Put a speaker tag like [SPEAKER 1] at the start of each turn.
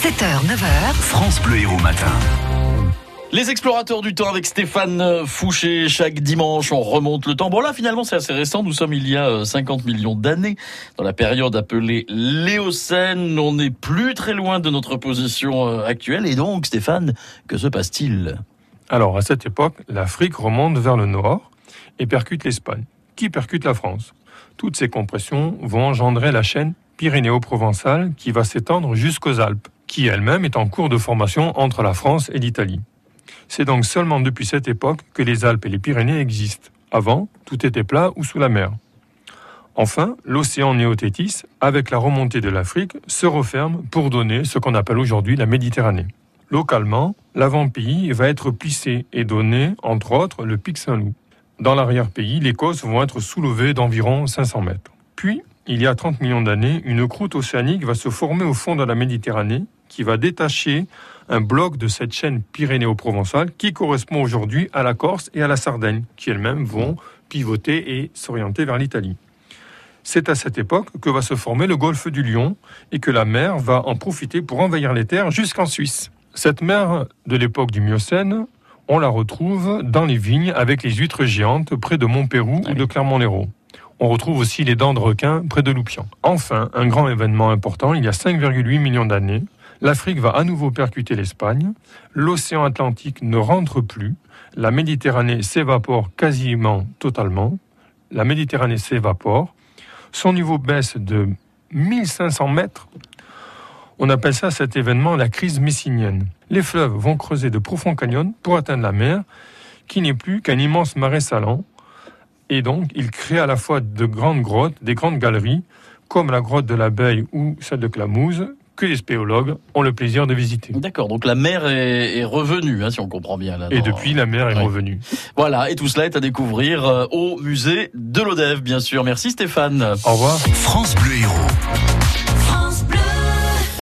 [SPEAKER 1] 7h, 9h.
[SPEAKER 2] France Bleu Héros Matin.
[SPEAKER 3] Les explorateurs du temps avec Stéphane Fouché. Chaque dimanche, on remonte le temps. Bon là, finalement, c'est assez récent. Nous sommes il y a 50 millions d'années, dans la période appelée l'Éocène. On n'est plus très loin de notre position euh, actuelle. Et donc, Stéphane, que se passe-t-il?
[SPEAKER 4] Alors, à cette époque, l'Afrique remonte vers le nord et percute l'Espagne, qui percute la France? Toutes ces compressions vont engendrer la chaîne pyrénéo-provençale qui va s'étendre jusqu'aux Alpes, qui elle-même est en cours de formation entre la France et l'Italie. C'est donc seulement depuis cette époque que les Alpes et les Pyrénées existent. Avant, tout était plat ou sous la mer. Enfin, l'océan Néothétis, avec la remontée de l'Afrique, se referme pour donner ce qu'on appelle aujourd'hui la Méditerranée. Localement, l'avant-pays va être plissé et donner, entre autres, le pic Saint-Loup. Dans l'arrière-pays, les côtes vont être soulevées d'environ 500 mètres. Puis, il y a 30 millions d'années, une croûte océanique va se former au fond de la Méditerranée qui va détacher un bloc de cette chaîne pyrénéo-provençale qui correspond aujourd'hui à la Corse et à la Sardaigne, qui elles-mêmes vont pivoter et s'orienter vers l'Italie. C'est à cette époque que va se former le golfe du Lion et que la mer va en profiter pour envahir les terres jusqu'en Suisse. Cette mer de l'époque du Miocène, on la retrouve dans les vignes avec les huîtres géantes près de Montpérou ou de Clermont-Lérault. On retrouve aussi les dents de requin près de Loupian. Enfin, un grand événement important, il y a 5,8 millions d'années, L'Afrique va à nouveau percuter l'Espagne, l'océan Atlantique ne rentre plus, la Méditerranée s'évapore quasiment totalement, la Méditerranée s'évapore, son niveau baisse de 1500 mètres. On appelle ça cet événement la crise messinienne. Les fleuves vont creuser de profonds canyons pour atteindre la mer, qui n'est plus qu'un immense marais salant. Et donc, il crée à la fois de grandes grottes, des grandes galeries, comme la grotte de l'abeille ou celle de Clamouze, que les spéologues ont le plaisir de visiter.
[SPEAKER 3] D'accord, donc la mer est, revenue, hein, si on comprend bien. Là,
[SPEAKER 4] et depuis, la mer est revenue.
[SPEAKER 3] Voilà, et tout cela est à découvrir euh, au musée de l'Odève, bien sûr. Merci Stéphane.
[SPEAKER 4] Au revoir.
[SPEAKER 2] France Bleu Héros.